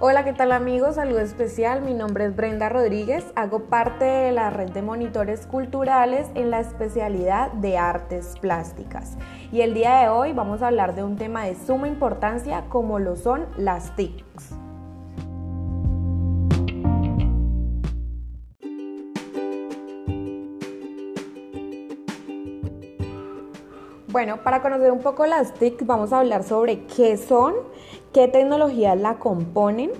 Hola, ¿qué tal amigos? Saludo especial, mi nombre es Brenda Rodríguez, hago parte de la red de monitores culturales en la especialidad de artes plásticas. Y el día de hoy vamos a hablar de un tema de suma importancia como lo son las TICs. Bueno, para conocer un poco las TIC vamos a hablar sobre qué son, qué tecnologías la componen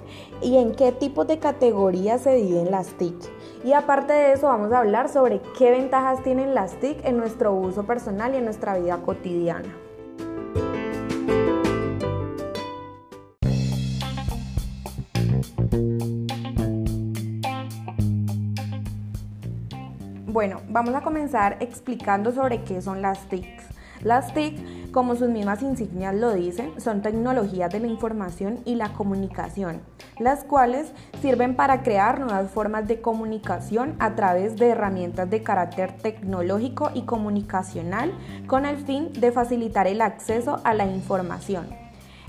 y en qué tipos de categorías se dividen las TIC. Y aparte de eso vamos a hablar sobre qué ventajas tienen las TIC en nuestro uso personal y en nuestra vida cotidiana. Bueno, vamos a comenzar explicando sobre qué son las TIC. Las TIC, como sus mismas insignias lo dicen, son tecnologías de la información y la comunicación, las cuales sirven para crear nuevas formas de comunicación a través de herramientas de carácter tecnológico y comunicacional con el fin de facilitar el acceso a la información.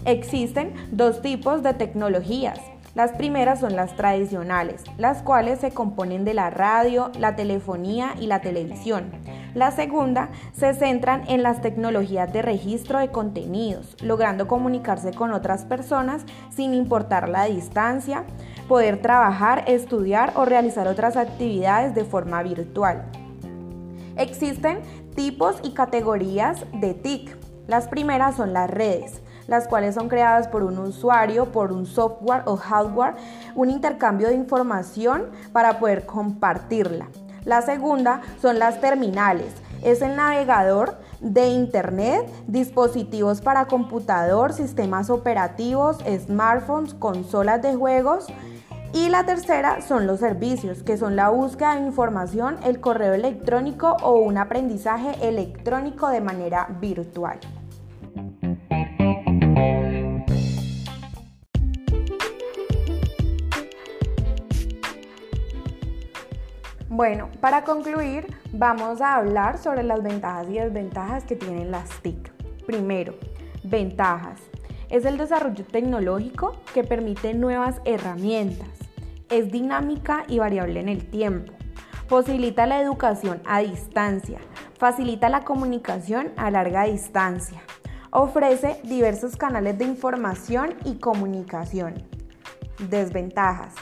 Existen dos tipos de tecnologías, las primeras son las tradicionales, las cuales se componen de la radio, la telefonía y la televisión. La segunda se centran en las tecnologías de registro de contenidos, logrando comunicarse con otras personas sin importar la distancia, poder trabajar, estudiar o realizar otras actividades de forma virtual. Existen tipos y categorías de TIC. Las primeras son las redes las cuales son creadas por un usuario, por un software o hardware, un intercambio de información para poder compartirla. La segunda son las terminales. Es el navegador de Internet, dispositivos para computador, sistemas operativos, smartphones, consolas de juegos. Y la tercera son los servicios, que son la búsqueda de información, el correo electrónico o un aprendizaje electrónico de manera virtual. Bueno, para concluir, vamos a hablar sobre las ventajas y desventajas que tienen las TIC. Primero, ventajas. Es el desarrollo tecnológico que permite nuevas herramientas. Es dinámica y variable en el tiempo. Posibilita la educación a distancia. Facilita la comunicación a larga distancia. Ofrece diversos canales de información y comunicación. Desventajas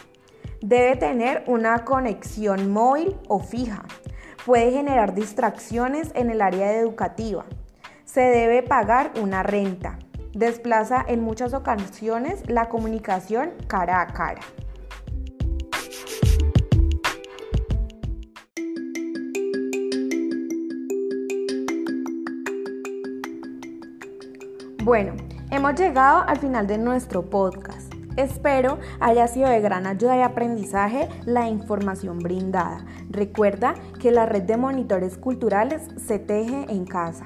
Debe tener una conexión móvil o fija. Puede generar distracciones en el área educativa. Se debe pagar una renta. Desplaza en muchas ocasiones la comunicación cara a cara. Bueno, hemos llegado al final de nuestro podcast. Espero haya sido de gran ayuda y aprendizaje la información brindada. Recuerda que la red de monitores culturales se teje en casa.